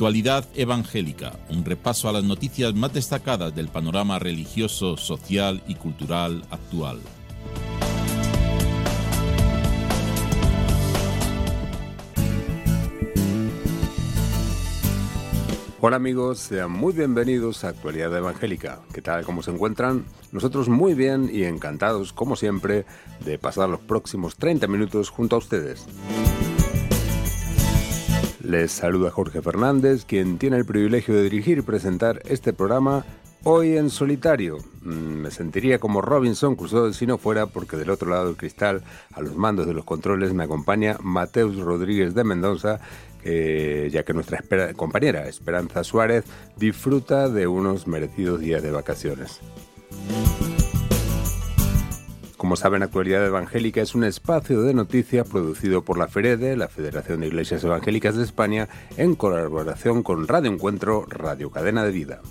Actualidad Evangélica, un repaso a las noticias más destacadas del panorama religioso, social y cultural actual. Hola amigos, sean muy bienvenidos a Actualidad Evangélica. ¿Qué tal? ¿Cómo se encuentran? Nosotros muy bien y encantados, como siempre, de pasar los próximos 30 minutos junto a ustedes. Les saluda Jorge Fernández, quien tiene el privilegio de dirigir y presentar este programa hoy en solitario. Mm, me sentiría como Robinson Crusoe si no fuera porque del otro lado del cristal, a los mandos de los controles, me acompaña Mateus Rodríguez de Mendoza, ya que nuestra compañera Esperanza Suárez disfruta de unos merecidos días de vacaciones. Como saben, Actualidad Evangélica es un espacio de noticias producido por la FEREDE, la Federación de Iglesias Evangélicas de España, en colaboración con Radio Encuentro, Radio Cadena de Vida.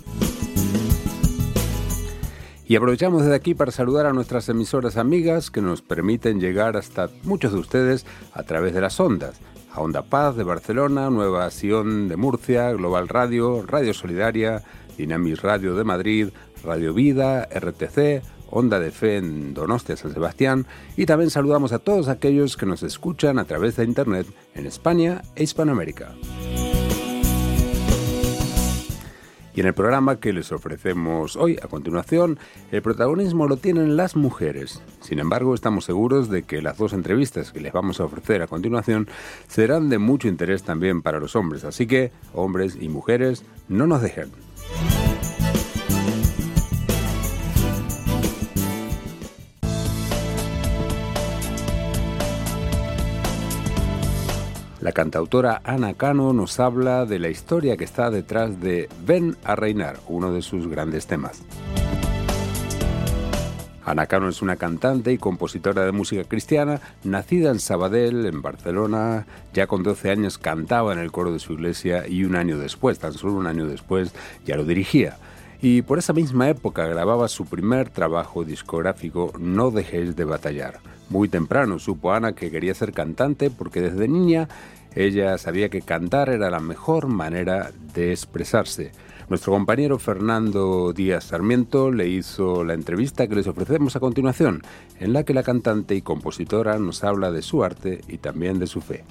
Y aprovechamos desde aquí para saludar a nuestras emisoras amigas que nos permiten llegar hasta muchos de ustedes a través de las ondas. A Onda Paz de Barcelona, Nueva Sion de Murcia, Global Radio, Radio Solidaria, Dinamis Radio de Madrid, Radio Vida, RTC, Onda de Fe en Donostia, San Sebastián, y también saludamos a todos aquellos que nos escuchan a través de Internet en España e Hispanoamérica. Y en el programa que les ofrecemos hoy, a continuación, el protagonismo lo tienen las mujeres. Sin embargo, estamos seguros de que las dos entrevistas que les vamos a ofrecer a continuación serán de mucho interés también para los hombres. Así que, hombres y mujeres, no nos dejen. La cantautora Ana Cano nos habla de la historia que está detrás de Ven a reinar, uno de sus grandes temas. Ana Cano es una cantante y compositora de música cristiana, nacida en Sabadell, en Barcelona. Ya con 12 años cantaba en el coro de su iglesia y un año después, tan solo un año después, ya lo dirigía. Y por esa misma época grababa su primer trabajo discográfico, No dejéis de batallar. Muy temprano supo Ana que quería ser cantante porque desde niña ella sabía que cantar era la mejor manera de expresarse. Nuestro compañero Fernando Díaz Sarmiento le hizo la entrevista que les ofrecemos a continuación, en la que la cantante y compositora nos habla de su arte y también de su fe.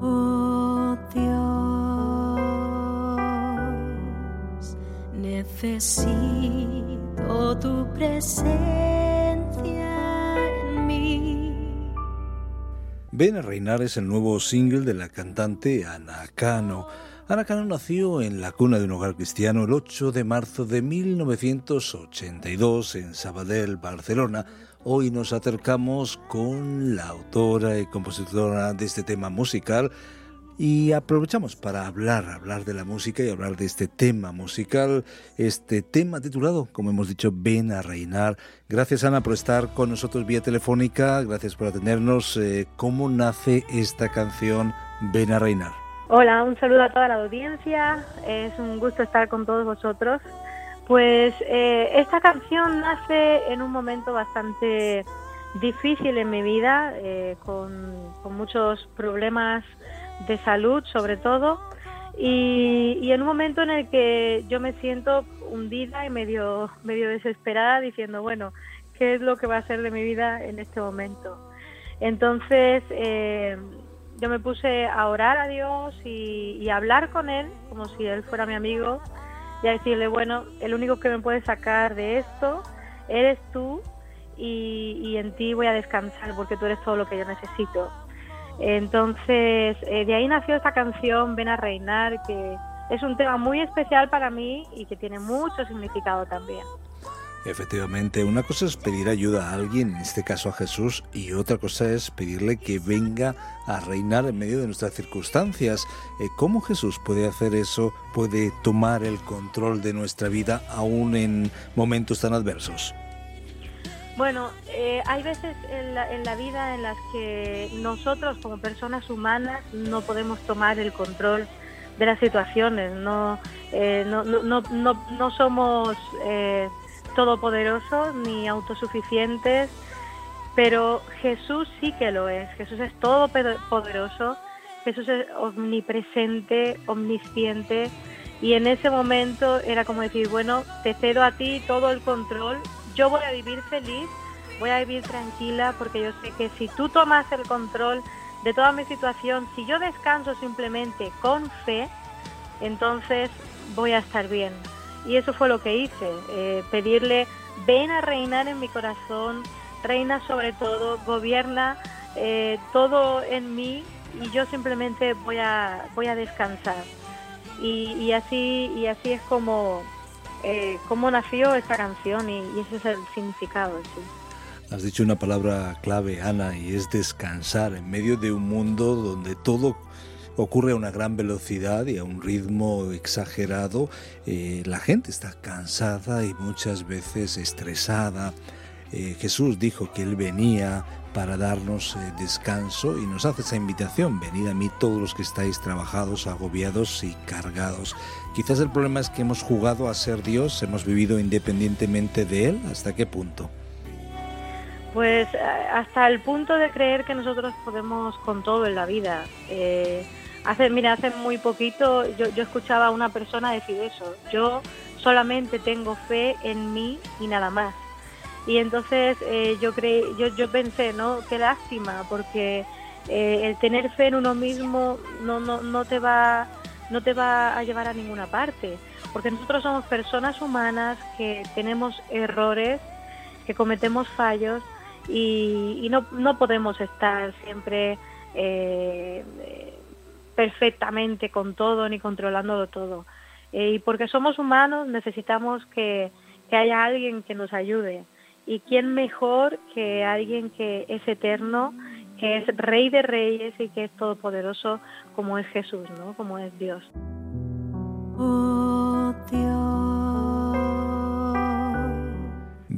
Oh tu presencia en. Ven a reinar es el nuevo single de la cantante Ana Cano. Ana Cano nació en la cuna de un hogar cristiano el 8 de marzo de 1982 en Sabadell, Barcelona. Hoy nos acercamos con la autora y compositora de este tema musical y aprovechamos para hablar, hablar de la música y hablar de este tema musical, este tema titulado, como hemos dicho, Ven a reinar. Gracias Ana por estar con nosotros vía telefónica, gracias por atendernos. Eh, ¿Cómo nace esta canción Ven a reinar? Hola, un saludo a toda la audiencia, es un gusto estar con todos vosotros. Pues eh, esta canción nace en un momento bastante difícil en mi vida, eh, con, con muchos problemas de salud sobre todo y, en un momento en el que yo me siento hundida y medio, medio desesperada diciendo, bueno, ¿qué es lo que va a ser de mi vida en este momento? Entonces eh, yo me puse a orar a Dios y, a hablar con Él como si Él fuera mi amigo y a decirle, bueno, el único que me puede sacar de esto eres tú y, y en ti voy a descansar porque tú eres todo lo que yo necesito. Entonces, eh, de ahí nació esta canción, Ven a Reinar, que, es un tema muy especial para mí y que tiene mucho significado también. Efectivamente, una cosa es pedir ayuda a alguien, en este caso a Jesús, y otra cosa es pedirle que venga a reinar en medio de nuestras circunstancias. Eh, ¿Cómo Jesús puede hacer eso, puede tomar el control de nuestra vida aún en momentos tan adversos? Bueno, eh, hay veces en la, vida en las que nosotros como personas humanas no podemos tomar el control de las situaciones, no, eh, no, no, no, no, somos todopoderosos ni autosuficientes, pero Jesús sí que lo es. Jesús es todopoderoso, Jesús es omnipresente, omnisciente. Y en ese momento era como decir, bueno, te cedo a ti todo el control, yo voy a vivir feliz, voy a vivir tranquila, porque yo sé que si tú tomas el control de toda mi situación, si yo descanso simplemente con fe, entonces voy a estar bien. Y eso fue lo que hice, eh, pedirle, ven a reinar en mi corazón, reina sobre todo, gobierna eh, todo en mí y yo simplemente voy a, voy a descansar. Y, así, y así es como, eh, como nació esta canción y, ese es el significado. Sí. Has dicho una palabra clave, Ana, y es descansar en medio de un mundo donde todo ocurre a una gran velocidad y a un ritmo exagerado, eh, la gente está cansada y muchas veces estresada. Eh, Jesús dijo que Él venía para darnos eh, descanso y nos hace esa invitación, venid a mí todos los que estáis trabajados, agobiados y cargados. Quizás el problema es que hemos jugado a ser Dios, hemos vivido independientemente de Él, ¿hasta qué punto? Pues hasta el punto de creer que nosotros podemos con todo en la vida. Hace, mira, hace muy poquito yo, yo escuchaba a una persona decir eso. Yo solamente tengo fe en mí y nada más. Y entonces eh, yo, creí, yo, yo pensé, ¿no? Qué lástima, porque eh, el tener fe en uno mismo no, no, no, te va, no te va a llevar a ninguna parte. Porque nosotros somos personas humanas que tenemos errores, que cometemos fallos y, no, no podemos estar siempre eh, perfectamente con todo ni controlándolo todo. Eh, y porque somos humanos necesitamos que, que haya alguien que nos ayude. ¿Y quién mejor que alguien que es eterno, que es rey de reyes y que es todopoderoso como es Jesús, ¿no? Como es Dios. Oh,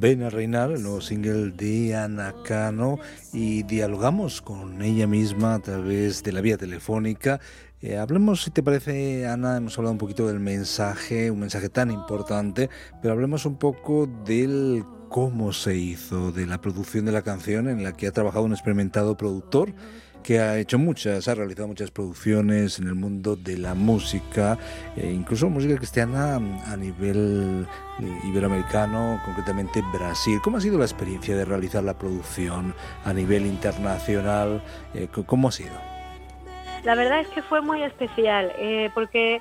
Ven a reinar, el nuevo single de Ana Cano, y dialogamos con ella misma a través de la vía telefónica. Eh, hablemos, si te parece, Ana, hemos hablado un poquito del mensaje, un mensaje tan importante, pero hablemos un poco del cómo se hizo, de la producción de la canción en la que ha trabajado un experimentado productor que ha hecho muchas, ha realizado muchas producciones en el mundo de la música, e incluso música cristiana a nivel eh, iberoamericano, concretamente Brasil. ¿Cómo ha sido la experiencia de realizar la producción a nivel internacional? Eh, ¿Cómo ha sido? La verdad es que fue muy especial, porque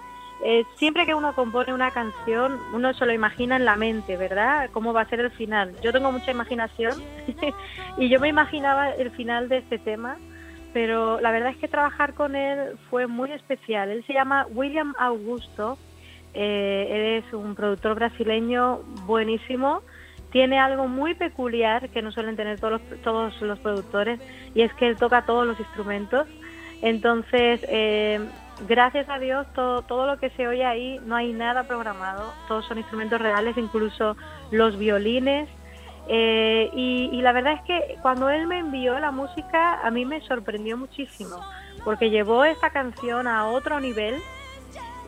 siempre que uno compone una canción, uno se lo imagina en la mente, ¿verdad? ¿Cómo va a ser el final? Yo tengo mucha imaginación y yo me imaginaba el final de este tema pero la verdad es que trabajar con él fue muy especial. Él se llama William Augusto, eh, es un productor brasileño buenísimo, tiene algo muy peculiar que no suelen tener todos los, todos los productores y es que él toca todos los instrumentos. Entonces, eh, gracias a Dios, todo, todo lo que se oye ahí no hay nada programado, todos son instrumentos reales, incluso los violines eh, y, la verdad es que cuando él me envió la música, a mí me sorprendió muchísimo, porque llevó esta canción a otro nivel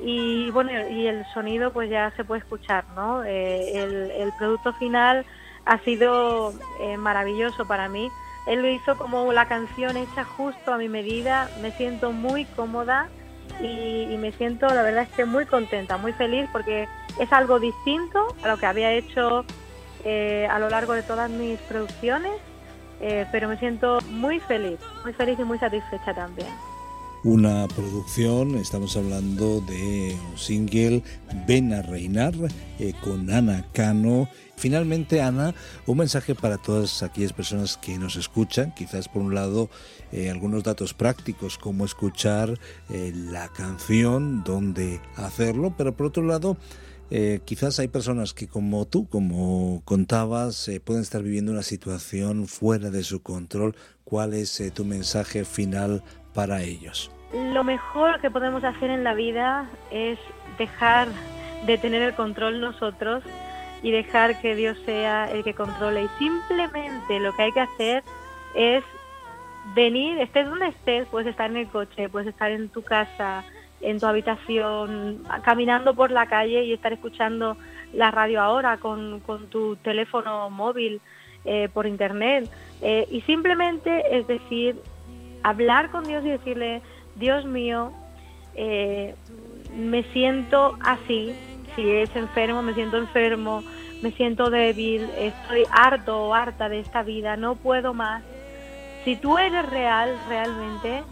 y bueno, y el sonido pues ya se puede escuchar, ¿no? Eh, el, producto final ha sido eh, maravilloso para mí. Él lo hizo como la canción hecha justo a mi medida, me siento muy cómoda y, me siento, la verdad es que muy contenta, muy feliz porque es algo distinto a lo que había hecho eh, a lo largo de todas mis producciones, eh, pero me siento muy feliz, muy feliz y muy satisfecha también. Una producción, estamos hablando de un single Ven a Reinar eh, con Ana Cano. Finalmente, Ana, un mensaje para todas aquellas personas que nos escuchan, quizás por un lado eh, algunos datos prácticos, como escuchar eh, la canción, dónde hacerlo, pero por otro lado, quizás hay personas que como tú, como contabas, pueden estar viviendo una situación fuera de su control. ¿Cuál es tu mensaje final para ellos? Lo mejor que podemos hacer en la vida es dejar de tener el control nosotros y dejar que Dios sea el que controle. Y simplemente lo que hay que hacer es venir, estés donde estés, puedes estar en el coche, puedes estar en tu casa, en tu habitación, caminando por la calle y estar escuchando la radio ahora con, tu teléfono móvil eh, por internet. Eh, y simplemente es decir, hablar con Dios y decirle, Dios mío, eh, me siento así, si es enfermo, me siento enfermo, me siento débil, estoy harto o harta de esta vida, no puedo más. Si tú eres real, realmente,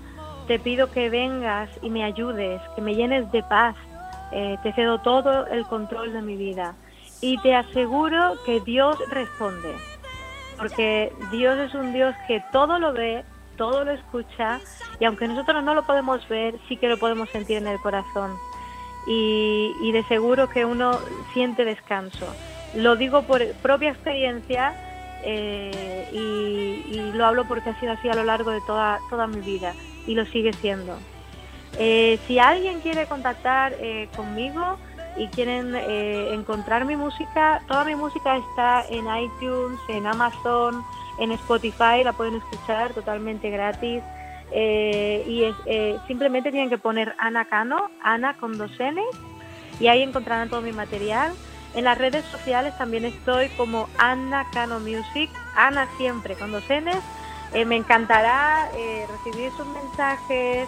te pido que vengas y me ayudes, que me llenes de paz. Eh, te cedo todo el control de mi vida. Y te aseguro que Dios responde, porque Dios es un Dios que todo lo ve, todo lo escucha y aunque nosotros no lo podemos ver, sí que lo podemos sentir en el corazón. Y, de seguro que uno siente descanso. Lo digo por propia experiencia eh, y, lo hablo porque ha sido así a lo largo de toda, toda mi vida y lo sigue siendo. Eh, si alguien quiere contactar eh, conmigo y quieren encontrar mi música, toda mi música está en iTunes, en Amazon, en Spotify, la pueden escuchar totalmente gratis. Eh, y eh, simplemente tienen que poner Ana Cano, Ana con dos N, y ahí encontrarán todo mi material. En las redes sociales también estoy como Ana Cano Music, Ana siempre con dos N. Eh, me encantará recibir sus mensajes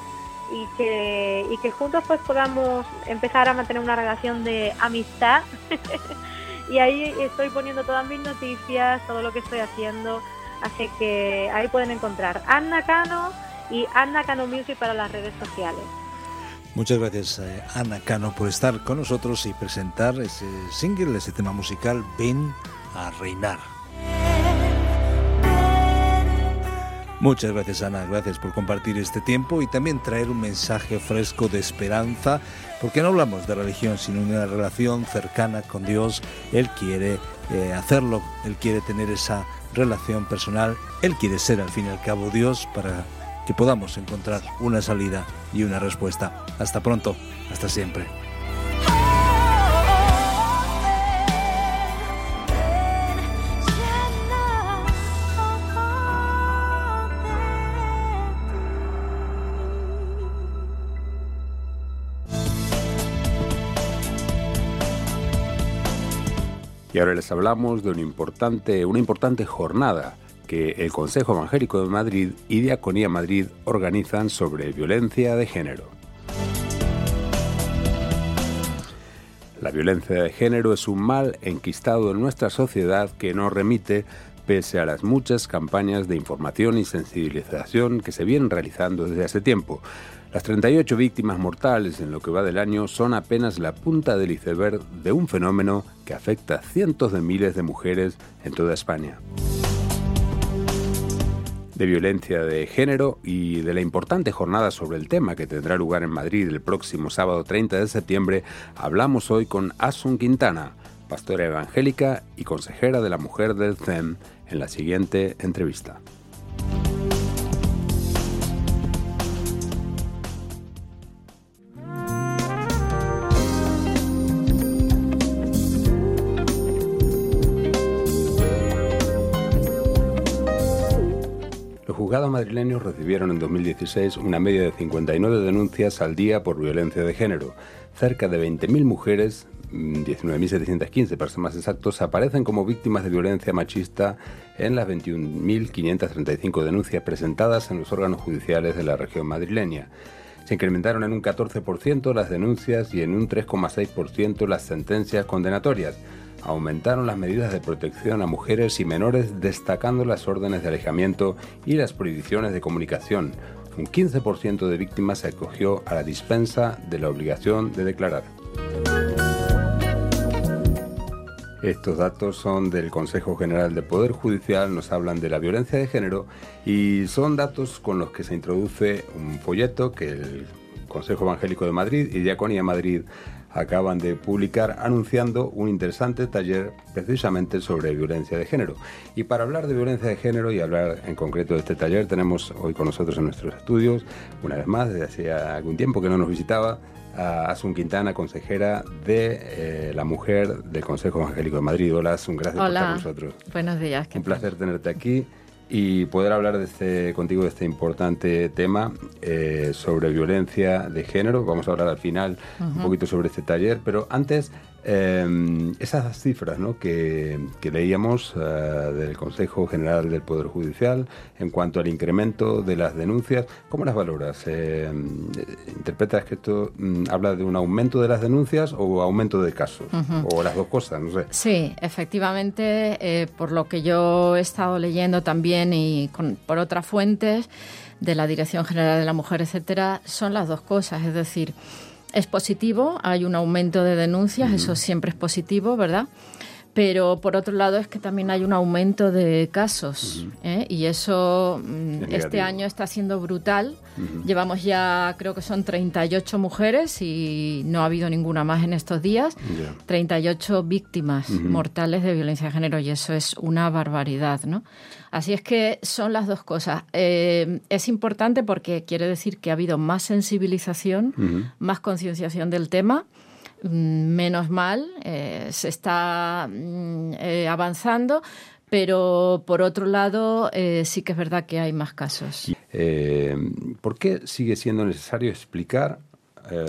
y que, y que juntos pues podamos empezar a mantener una relación de amistad. y ahí estoy poniendo todas mis noticias, todo lo que estoy haciendo. Así que ahí pueden encontrar Ana Cano y Ana Cano Music para las redes sociales. Muchas gracias eh, Ana Cano por estar con nosotros y presentar ese single, ese tema musical Ven a reinar. Muchas gracias Ana, gracias por compartir este tiempo y también traer un mensaje fresco de esperanza, porque no hablamos de religión, sino de una relación cercana con Dios. Él quiere eh, hacerlo, Él quiere tener esa relación personal, Él quiere ser al fin y al cabo Dios para que podamos encontrar una salida y una respuesta. Hasta pronto, hasta siempre. Y ahora les hablamos de una importante, jornada que el Consejo Evangélico de Madrid y Diaconía Madrid organizan sobre violencia de género. La violencia de género es un mal enquistado en nuestra sociedad que no remite pese a las muchas campañas de información y sensibilización que se vienen realizando desde hace tiempo. Las 38 víctimas mortales en lo que va del año son apenas la punta del iceberg de un fenómeno que afecta a cientos de miles de mujeres en toda España de violencia de género y de la importante jornada sobre el tema que tendrá lugar en Madrid el próximo sábado 30 de septiembre, hablamos hoy con Asun Quintana, pastora evangélica y consejera de la mujer del CEM, en la siguiente entrevista. Madrileños recibieron en 2016 una media de 59 denuncias al día por violencia de género. Cerca de 20.000 mujeres, 19.715 mm, para ser más exactos, aparecen como víctimas de violencia machista en las 21.535 denuncias presentadas en los órganos judiciales de la región madrileña. Se incrementaron en un 14% las denuncias y en un 3,6% las sentencias condenatorias aumentaron las medidas de protección a mujeres y menores destacando las órdenes de alejamiento y las prohibiciones de comunicación. Un 15% de víctimas se acogió a la dispensa de la obligación de declarar. Estos datos son del Consejo General de Poder Judicial, nos hablan de la violencia de género y son datos con los que se introduce un folleto que el Consejo Evangélico de Madrid y Diaconía Madrid acaban de publicar anunciando un interesante taller precisamente sobre violencia de género. Y para hablar de violencia de género y hablar en concreto de este taller, tenemos hoy con nosotros en nuestros estudios, una vez más, desde hacía algún tiempo que no nos visitaba, a Asun Quintana, consejera de eh, la mujer del Consejo Evangélico de Madrid. Hola Asun, gracias por estar con nosotros. Buenos días. Un placer tenerte aquí y poder hablar de este, contigo de este importante tema eh, sobre violencia de género. Vamos a hablar al final un poquito sobre este taller, pero antes eh, esas cifras ¿no? que, que leíamos eh, del Consejo General del Poder Judicial en cuanto al incremento de las denuncias, ¿cómo las valoras? Eh, ¿Interpretas que esto mm, habla de un aumento de las denuncias o aumento de casos? ¿O las dos cosas? No sé. Sí, efectivamente, eh, por lo que yo he estado leyendo también y con, por otras fuentes de la Dirección General de la Mujer, etcétera, son las dos cosas. Es decir, es positivo, hay un aumento de denuncias, eso siempre es positivo, ¿verdad? Pero por otro lado es que también hay un aumento de casos ¿eh? y eso mm, este negativo. año está siendo brutal. Llevamos ya creo que son 38 mujeres y no ha habido ninguna más en estos días. Ya. 38 víctimas mortales de violencia de género y eso es una barbaridad, ¿no? Así es que son las dos cosas. Eh, es importante porque quiere decir que ha habido más sensibilización, más concienciación del tema. Mm, Menos mal, eh, se está mm, eh, avanzando, pero por otro lado eh, sí que es verdad que hay más casos. ¿Por qué sigue siendo necesario explicar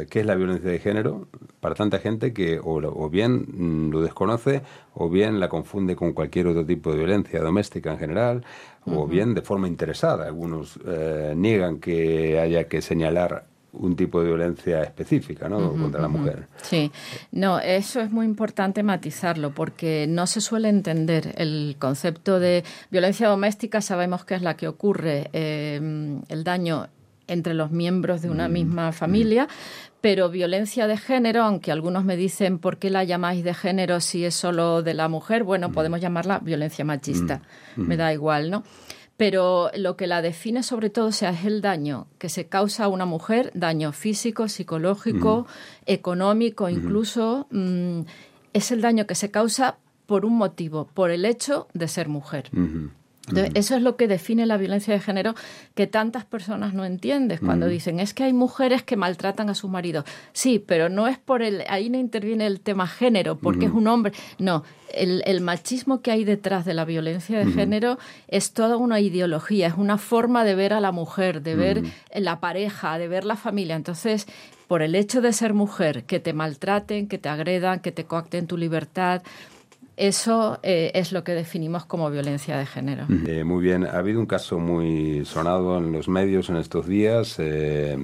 qué es la violencia de género para tanta gente que o, lo- o bien mm, lo desconoce o bien la confunde con cualquier otro tipo de violencia doméstica en general o bien de forma interesada? Algunos niegan que haya que señalar un tipo de violencia específica ¿no? contra la mujer. Sí, no, eso es muy importante matizarlo porque no se suele entender el concepto de violencia doméstica. Sabemos que es la que ocurre eh, el daño entre los miembros de una misma familia, pero violencia de género, aunque algunos me dicen por qué la llamáis de género si es solo de la mujer, bueno, podemos llamarla violencia machista, me da igual, ¿no? Pero lo que la define sobre todo o sea, es el daño que se causa a una mujer, daño físico, psicológico, económico, incluso, mm, es el daño que se causa por un motivo, por el hecho de ser mujer. Entonces, Eso es lo que define la violencia de género que tantas personas no entienden cuando dicen es que hay mujeres que maltratan a sus maridos. Sí, pero no es por el, ahí no interviene el tema género, porque es un hombre. No, el, el machismo que hay detrás de la violencia de género es toda una ideología, es una forma de ver a la mujer, de ver la pareja, de ver la familia. Entonces, por el hecho de ser mujer, que te maltraten, que te agredan, que te coacten tu libertad, eso eh, es lo que definimos como violencia de género. Eh, muy bien, ha habido un caso muy sonado en los medios en estos días, eh,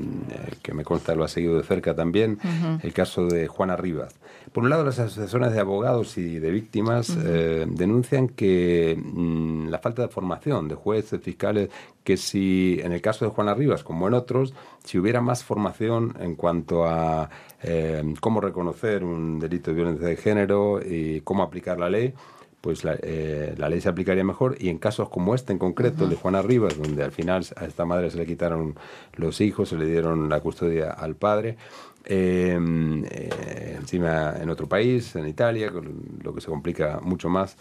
que me consta lo ha seguido de cerca también, el caso de Juana Rivas. Por un lado, las asociaciones de abogados y de víctimas eh, denuncian que mm, la falta de formación de jueces, fiscales, que si en el caso de Juana Rivas, como en otros, si hubiera más formación en cuanto a eh, cómo reconocer un delito de violencia de género y cómo aplicar la ley, pues la, eh, la ley se aplicaría mejor y en casos como este en concreto, el de Juana Rivas, donde al final a esta madre se le quitaron los hijos, se le dieron la custodia al padre, eh, eh, encima en otro país, en Italia, lo que se complica mucho más.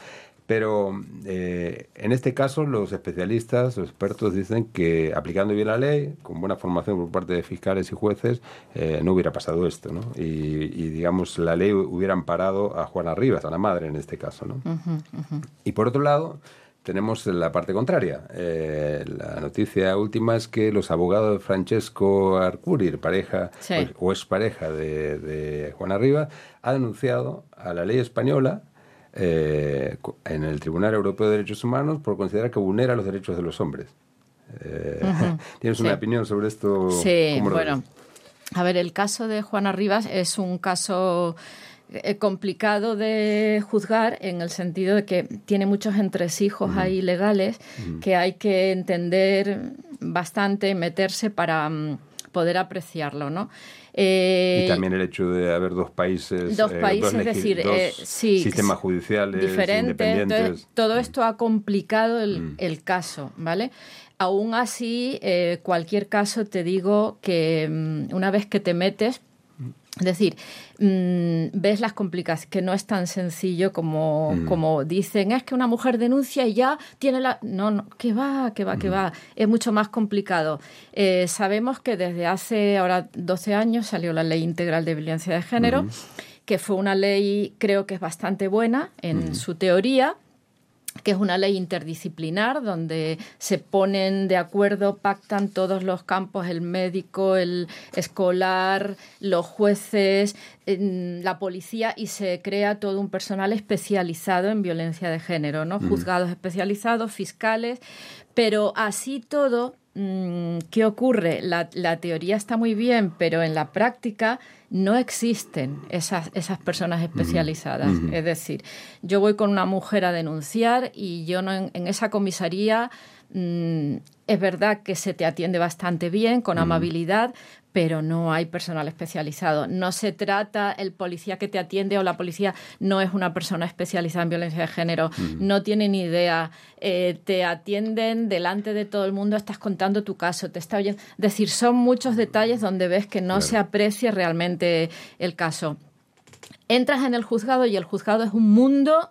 Pero eh, en este caso los especialistas, los expertos dicen que aplicando bien la ley, con buena formación por parte de fiscales y jueces, eh, no hubiera pasado esto, ¿no? Y, y, digamos la ley hubiera amparado a Juana Rivas, a la madre en este caso, ¿no? Y por otro lado, tenemos la parte contraria. Eh, la noticia última es que los abogados de Francesco Arcuri, pareja Sí. o, o expareja de, de Juana Rivas, ha denunciado a la ley española eh, en el Tribunal Europeo de Derechos Humanos por considerar que vulnera los derechos de los hombres. Eh, ¿Tienes una opinión sobre esto? Sí, ¿Cómo lo bueno. ves? A ver, el caso de Juana Rivas es un caso eh, complicado de juzgar en el sentido de que tiene muchos entresijos ahí legales que hay que entender bastante, meterse para mm, poder apreciarlo, ¿no? Eh, y también el hecho de haber dos países, dos eh, países, es decir, eh, sistemas judiciales diferentes. todo mm. esto ha complicado mm. el, caso, ¿vale? Aún así, cualquier caso te digo que mm, una vez que te metes, es decir, mm, ves las complicaciones, que no es tan sencillo como, mm. como dicen, es que una mujer denuncia y ya tiene la... No, no, que va, que va, que va. Es mucho más complicado. Eh, sabemos que desde hace ahora 12 años salió la Ley Integral de Violencia de Género, que fue una ley, creo que es bastante buena en su teoría, que es una ley interdisciplinar donde se ponen de acuerdo, pactan todos los campos, el médico, el escolar, los jueces, la policía y se crea todo un personal especializado en violencia de género, ¿no? Juzgados especializados, fiscales, pero así todo Mm, ¿qué ocurre? La, teoría está muy bien, pero en la práctica no existen esas, esas personas especializadas. Es decir, yo voy con una mujer a denunciar y yo no en, esa comisaría mm, es verdad que se te atiende bastante bien, con amabilidad, pero no hay personal especializado. No se trata, el policía que te atiende o la policía no es una persona especializada en violencia de género, no tiene ni idea, eh, te atienden delante de todo el mundo, estás contando tu caso, te está oyendo. Es decir, son muchos detalles donde ves que no se aprecia realmente el caso. Entras en el juzgado y el juzgado es un mundo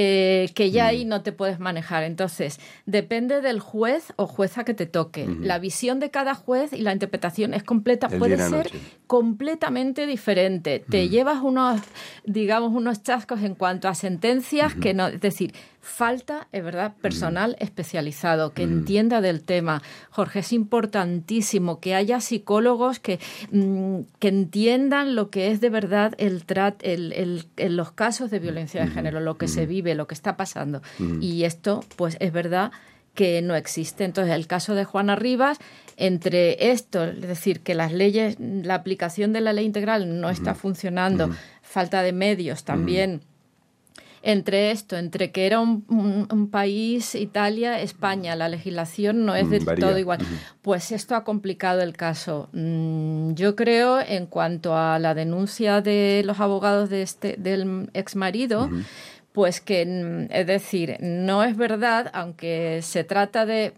eh, que ya ahí no te puedes manejar. Entonces, depende del juez o jueza que te toque. La visión de cada juez y la interpretación es completa, puede ser completamente diferente. Te llevas unos, digamos, unos chascos en cuanto a sentencias que no, es decir, falta, es verdad, personal especializado que entienda del tema. Jorge, es importantísimo que haya psicólogos que, mm, que entiendan lo que es de verdad el, trat, el, el, los casos de violencia de género, lo que se vive, lo que está pasando. Y esto, pues es verdad que no existe. Entonces, el caso de Juana Rivas, entre esto, es decir, que las leyes, la aplicación de la ley integral no está funcionando, falta de medios también entre esto, entre que era un, país, Italia, España, la legislación no es mm, de todo igual. Pues esto ha complicado el caso. Mm, yo creo, en cuanto a la denuncia de los abogados de este, del ex marido, pues que, mm, es decir, no es verdad, aunque se trata de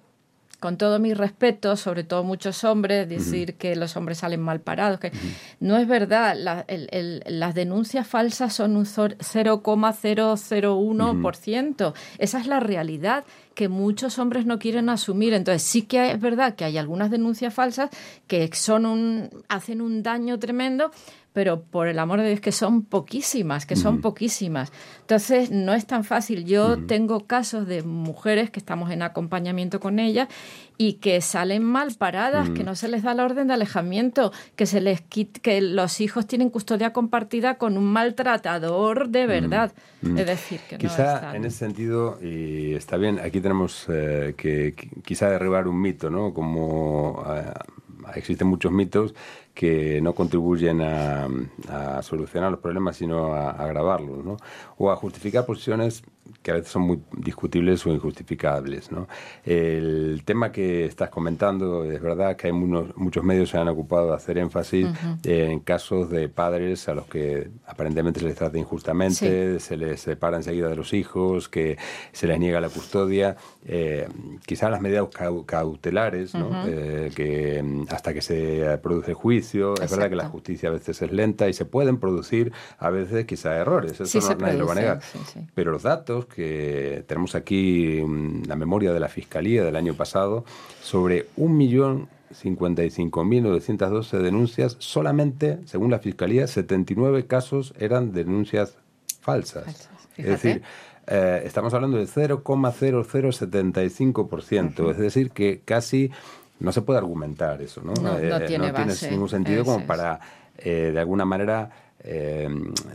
con todo mi respeto, sobre todo muchos hombres, decir que los hombres salen mal parados, que no es verdad. las denuncias falsas son un 0,001%. Esa es la realidad que muchos hombres no quieren asumir. Entonces sí que es verdad que hay algunas denuncias falsas que son un, hacen un daño tremendo, pero por el amor de Dios que son poquísimas, que son poquísimas. Entonces no es tan fácil. Yo tengo casos de mujeres que estamos en acompañamiento con ellas y que salen mal paradas, que no se les da la orden de alejamiento, que se les que los hijos tienen custodia compartida con un maltratador de verdad. Es decir, que quizá en ese sentido y está bien. Aquí tenemos eh, que, quizá derribar un mito, ¿no? Como eh, existen muchos mitos que no contribuyen a, solucionar los problemas, sino a, agravarlos, ¿no? o a justificar posiciones que a veces son muy discutibles o injustificables. ¿no? El tema que estás comentando es verdad que hay muchos medios se han ocupado de hacer énfasis en casos de padres a los que aparentemente se les trata injustamente, se les separa enseguida de los hijos, que se les niega la custodia. Eh, quizás las medidas cautelares, ¿no? Eh, que hasta que se produce el juicio, es verdad que la justicia a veces es lenta y se pueden producir a veces quizás errores, eso no, nadie lo va a negar. Pero los datos que tenemos aquí mm, la memoria de la Fiscalía del año pasado sobre un millón 55.912 denuncias, solamente, según la Fiscalía, 79 casos eran denuncias falsas. es decir, eh, estamos hablando del 0,0075%, es decir, que casi no se puede argumentar eso, ¿no? No, eh, tiene, ningún sentido como para, eh, de alguna manera,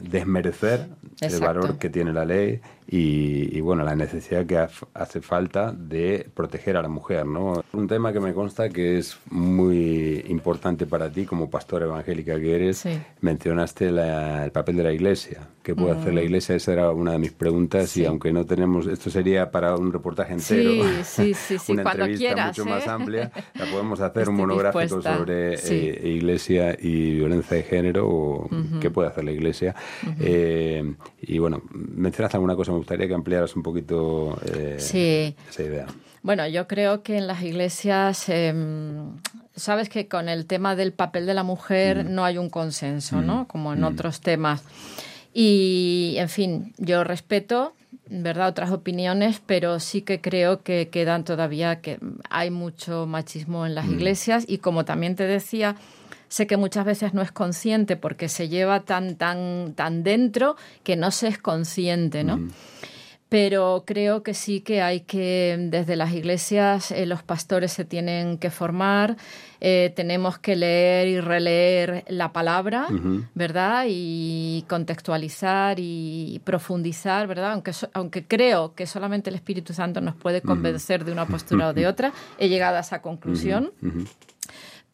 desmerecer el valor que tiene la ley y, bueno, la necesidad que hace falta de proteger a la mujer, ¿no? Un tema que me consta que es muy importante para ti como pastora evangélica que eres. Mencionaste el papel de la iglesia. ¿Qué puede hacer la iglesia? Esa era una de mis preguntas y aunque no tenemos, esto sería para un reportaje entero, sí, sí, sí, una entrevista mucho más ¿eh? amplia, la podemos hacer un monográfico sobre eh, iglesia y violencia de género o qué puede hacer la iglesia. Eh, y bueno, mencionaste alguna cosa me gustaría que ampliaras un poquito eh, esa idea. Bueno, yo creo que en las iglesias, em, sabes que con el tema del papel de la mujer mm. no hay un consenso, ¿no? Mm. Como en mm. otros temas. Y, en fin, yo respeto, ¿verdad?, otras opiniones, pero sí que creo que quedan todavía, que hay mucho machismo en las iglesias y como también te decía, sé que muchas veces no es consciente porque se lleva tan, tan, tan dentro que no se es consciente, ¿no? Mm. Pero creo que sí que hay que, desde las iglesias, eh, los pastores se tienen que formar, eh, tenemos que leer y releer la palabra, ¿verdad? Y contextualizar y profundizar, ¿verdad? Aunque, aunque creo que solamente el Espíritu Santo nos puede convencer de una postura o de otra, he llegado a esa conclusión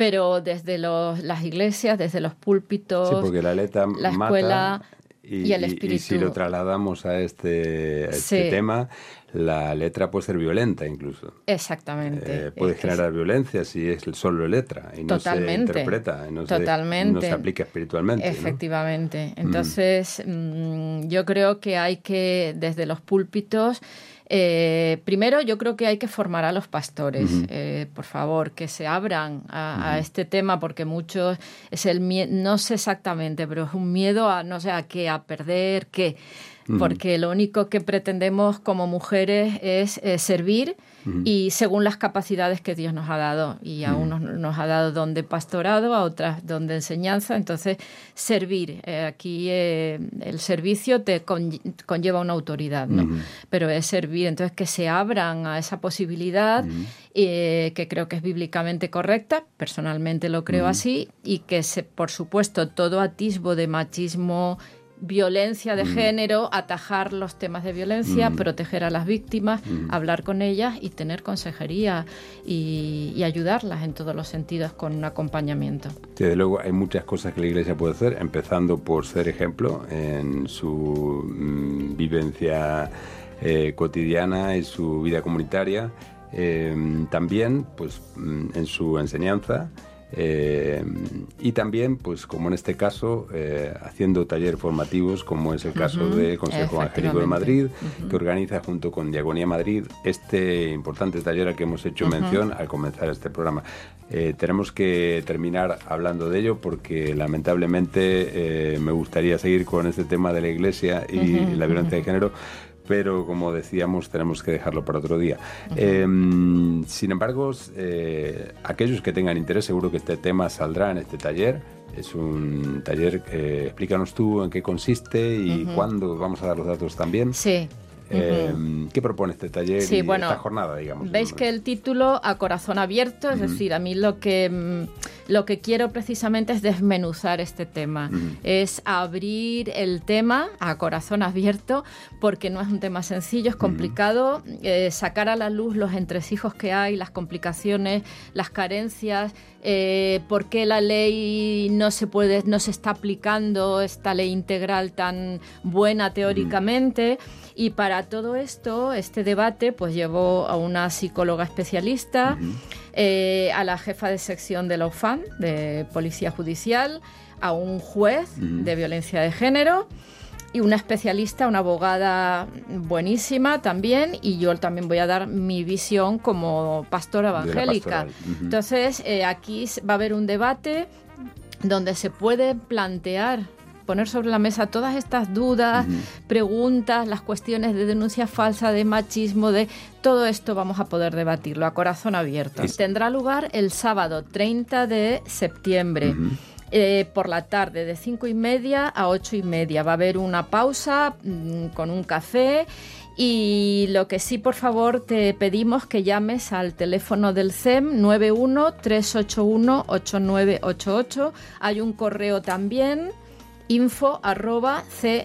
pero desde los, las iglesias, desde los púlpitos, sí, porque la, letra la escuela y, el espíritu. Y, si lo trasladamos a este, este tema, la letra puede ser violenta incluso. Exactamente. Eh, puede generar violencia si es solo letra y no se interpreta, y no, Totalmente. Se, no se aplica espiritualmente. Efectivamente. Entonces, mm, yo creo que hay que, desde los púlpitos, eh, primero, yo creo que hay que formar a los pastores, eh, por favor, que se abran a, este tema, porque muchos es el miedo, no sé exactamente, pero es un miedo a no sé a qué, a perder, qué. Porque lo único que pretendemos como mujeres es eh, servir y según las capacidades que Dios nos ha dado. Y a unos nos ha dado don de pastorado, a otras don de enseñanza. Entonces, servir. Eh, aquí eh, el servicio te conlleva una autoridad, ¿no? Pero es servir. Entonces, que se abran a esa posibilidad, que creo que es bíblicamente correcta, personalmente lo creo así, y que, se, por supuesto, todo atisbo de machismo violencia de mm. género, atajar los temas de violencia, mm. proteger a las víctimas, mm. hablar con ellas y tener consejería y, ayudarlas en todos los sentidos con un acompañamiento. Desde luego hay muchas cosas que la Iglesia puede hacer, empezando por ser ejemplo en su vivencia eh, cotidiana y su vida comunitaria, eh, también pues en su enseñanza eh, y también, pues como en este caso, eh, haciendo talleres formativos, como es el caso del Consejo Evangélico de Madrid, que organiza junto con Diagonía Madrid este importante taller al que hemos hecho mención al comenzar este programa. Eh, tenemos que terminar hablando de ello porque lamentablemente me gustaría seguir con este tema de la Iglesia y la violencia de género pero como decíamos tenemos que dejarlo para otro día. Em, sin embargo, eh, aquellos que tengan interés, seguro que este tema saldrá en este taller. Es un taller, eh, explícanos tú en qué consiste y cuándo vamos a dar los datos también. Sí, Em, ¿Qué propone este taller y esta jornada, digamos? Veis que el título a corazón abierto, es decir, a mí lo que, mm, lo que quiero precisamente es desmenuzar este tema, es abrir el tema a corazón abierto, porque no es un tema sencillo, es complicado, eh, sacar a la luz los entresijos que hay, las complicaciones, las carencias, eh, por qué la ley no se puede, no se está aplicando esta ley integral tan buena teóricamente. Y para todo esto, este debate, pues llevó a una psicóloga especialista, eh, a la jefa de sección de la UFAM, de Policía Judicial, a un juez de violencia de género y una especialista, una abogada buenísima también, y yo también voy a dar mi visión como pastora evangélica. Entonces, eh, aquí va a haber un debate donde se puede plantear poner sobre la mesa todas estas dudas, preguntas, las cuestiones de denuncia falsa, de machismo, de todo esto vamos a poder debatirlo a corazón abierto. Tendrá lugar el sábado 30 de septiembre. Eh, por la tarde de cinco y media a ocho y media. Va a haber una pausa mm, con un café y lo que sí, por favor, te pedimos que llames al teléfono del CEM 91 381 8988. Hay un correo también info arroba c-madrid.es.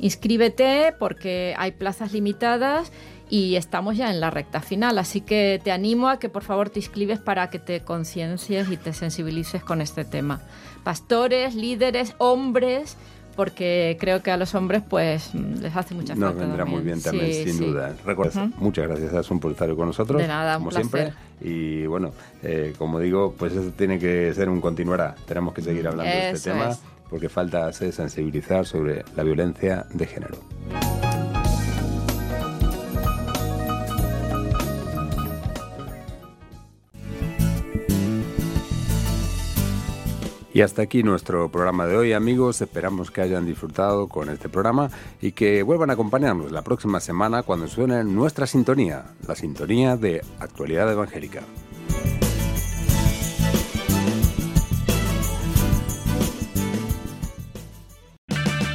Inscríbete porque hay plazas limitadas y estamos ya en la recta final, así que te animo a que por favor te inscribes para que te conciencies y te sensibilices con este tema. Pastores, líderes, hombres, porque creo que a los hombres pues les hace mucha falta. Nos vendrá muy bien también, sin duda. Recuerda, muchas gracias Asun por estar con nosotros. De nada, como un siempre. Y bueno, eh, como digo, pues eso tiene que ser un continuará. Tenemos que seguir hablando de este tema porque falta hacer sensibilizar sobre la violencia de género. Y hasta aquí nuestro programa de hoy, amigos. Esperamos que hayan disfrutado con este programa y que vuelvan a acompañarnos la próxima semana cuando suene nuestra sintonía, la sintonía de Actualidad Evangélica.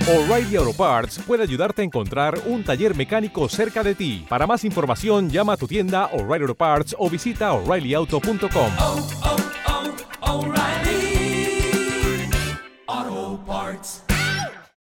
O'Reilly Auto Parts puede ayudarte a encontrar un taller mecánico cerca de ti. Para más información, llama a tu tienda O'Reilly Auto Parts o visita oreillyauto.com.